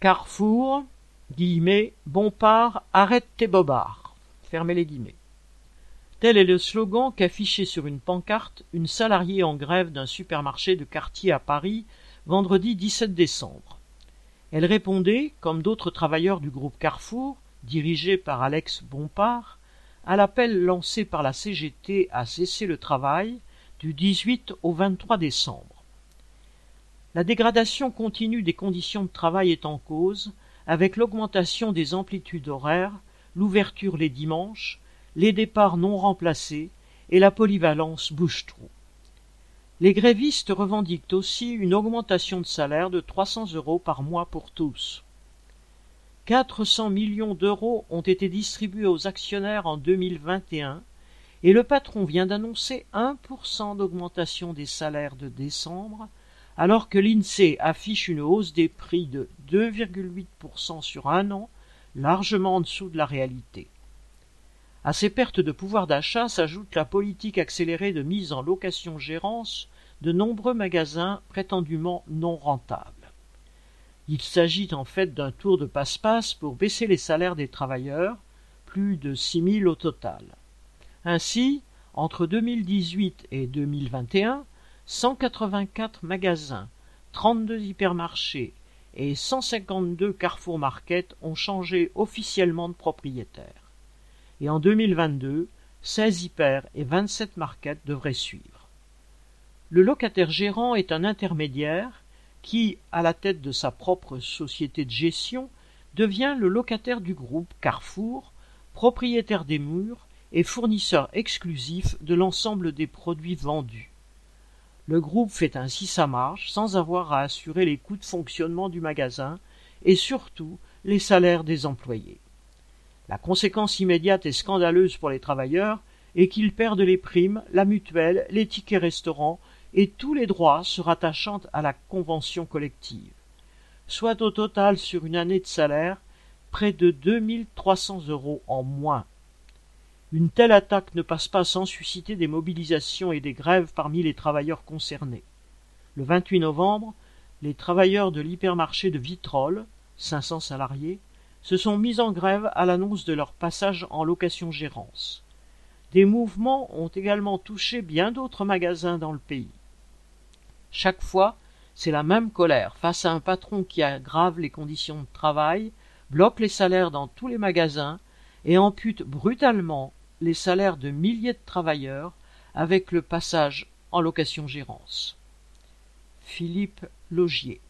Carrefour, guillemets, Bompard, arrête tes bobards. Fermez les guillemets. Tel est le slogan qu'affichait sur une pancarte une salariée en grève d'un supermarché de quartier à Paris vendredi 17 décembre. Elle répondait, comme d'autres travailleurs du groupe Carrefour, dirigé par Alex Bompard, à l'appel lancé par la CGT à cesser le travail du 18 au 23 décembre. La dégradation continue des conditions de travail est en cause, avec l'augmentation des amplitudes horaires, l'ouverture les dimanches, les départs non remplacés et la polyvalence bouche-trou. Les grévistes revendiquent aussi une augmentation de salaire de 300 euros par mois pour tous. 400 millions d'euros ont été distribués aux actionnaires en 2021 et le patron vient d'annoncer 1% d'augmentation des salaires de décembre alors que l'INSEE affiche une hausse des prix de 2,8% sur un an, largement en dessous de la réalité. À ces pertes de pouvoir d'achat s'ajoute la politique accélérée de mise en location-gérance de nombreux magasins prétendument non rentables. Il s'agit en fait d'un tour de passe-passe pour baisser les salaires des travailleurs, plus de six mille au total. Ainsi, entre 2018 et 2021, 184 magasins, 32 hypermarchés et 152 Carrefour Market ont changé officiellement de propriétaire. Et en 2022, 16 hyper et 27 markets devraient suivre. Le locataire gérant est un intermédiaire qui, à la tête de sa propre société de gestion, devient le locataire du groupe Carrefour, propriétaire des murs et fournisseur exclusif de l'ensemble des produits vendus. Le groupe fait ainsi sa marche sans avoir à assurer les coûts de fonctionnement du magasin et surtout les salaires des employés. La conséquence immédiate et scandaleuse pour les travailleurs est qu'ils perdent les primes, la mutuelle, les tickets restaurants et tous les droits se rattachant à la convention collective, soit au total sur une année de salaire près de 2300 euros en moins une telle attaque ne passe pas sans susciter des mobilisations et des grèves parmi les travailleurs concernés. Le 28 novembre, les travailleurs de l'hypermarché de Vitrolles, 500 salariés, se sont mis en grève à l'annonce de leur passage en location-gérance. Des mouvements ont également touché bien d'autres magasins dans le pays. Chaque fois, c'est la même colère face à un patron qui aggrave les conditions de travail, bloque les salaires dans tous les magasins et ampute brutalement les salaires de milliers de travailleurs avec le passage en location-gérance. Philippe Logier